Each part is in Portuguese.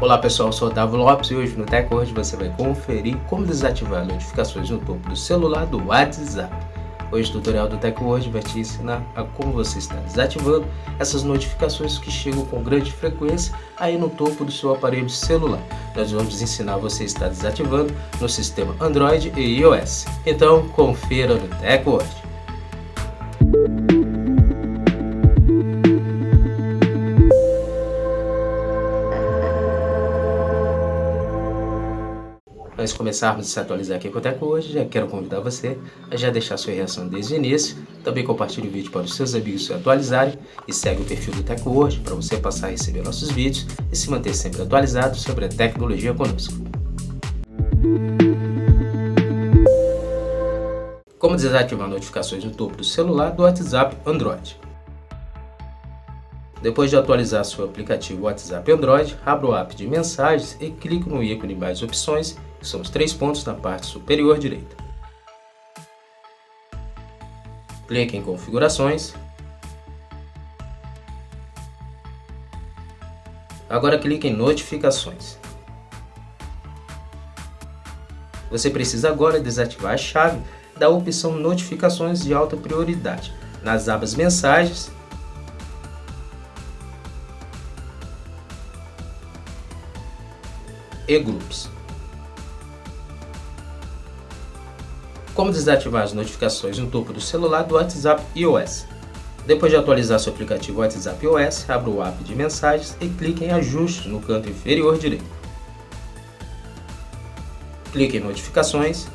Olá pessoal, eu sou o Davo Lopes e hoje no TechWord você vai conferir como desativar notificações no topo do celular do WhatsApp. Hoje o tutorial do TechWord vai te ensinar a como você está desativando essas notificações que chegam com grande frequência aí no topo do seu aparelho celular. Nós vamos ensinar você a estar desativando no sistema Android e iOS. Então confira no TechWord. Antes de começarmos a se atualizar aqui com o Teco hoje, já quero convidar você a já deixar sua reação desde o início, também compartilhe o vídeo para os seus amigos se atualizarem e segue o perfil do Teco hoje para você passar a receber nossos vídeos e se manter sempre atualizado sobre a tecnologia conosco. Como desativar notificações no topo do celular do WhatsApp Android. Depois de atualizar seu aplicativo WhatsApp Android, abra o app de mensagens e clique no ícone mais opções são os três pontos na parte superior direita. Clique em Configurações. Agora clique em Notificações. Você precisa agora desativar a chave da opção Notificações de alta prioridade nas abas Mensagens e Grupos. Como desativar as notificações no topo do celular do WhatsApp iOS. Depois de atualizar seu aplicativo WhatsApp iOS, abra o app de mensagens e clique em Ajustes no canto inferior direito. Clique em Notificações.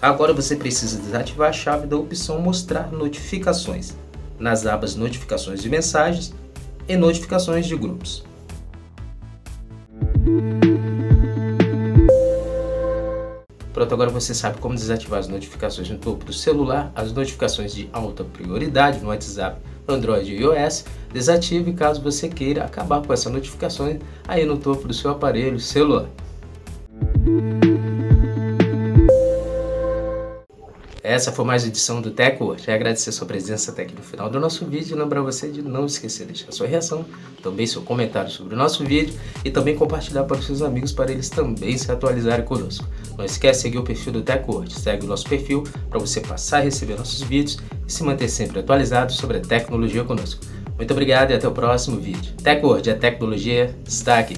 Agora você precisa desativar a chave da opção Mostrar notificações nas abas Notificações de mensagens e Notificações de grupos. Pronto, agora você sabe como desativar as notificações no topo do celular, as notificações de alta prioridade no WhatsApp, Android e iOS. Desative caso você queira acabar com essas notificações aí no topo do seu aparelho celular. Essa foi mais uma edição do Teco. Já agradecer sua presença até aqui no final do nosso vídeo. Lembrar você de não esquecer de deixar sua reação, também seu comentário sobre o nosso vídeo e também compartilhar para os seus amigos para eles também se atualizarem conosco. Não esquece de seguir o perfil do TechWord. Segue o nosso perfil para você passar a receber nossos vídeos e se manter sempre atualizado sobre a tecnologia conosco. Muito obrigado e até o próximo vídeo. TechWord, a tecnologia está aqui.